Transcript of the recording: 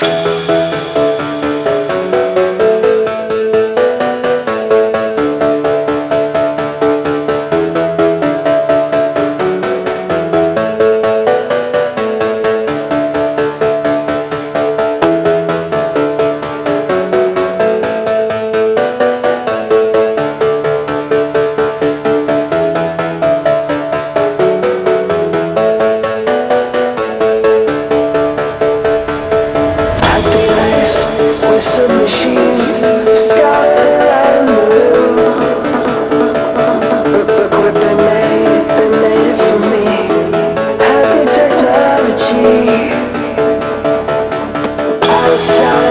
Happy Outside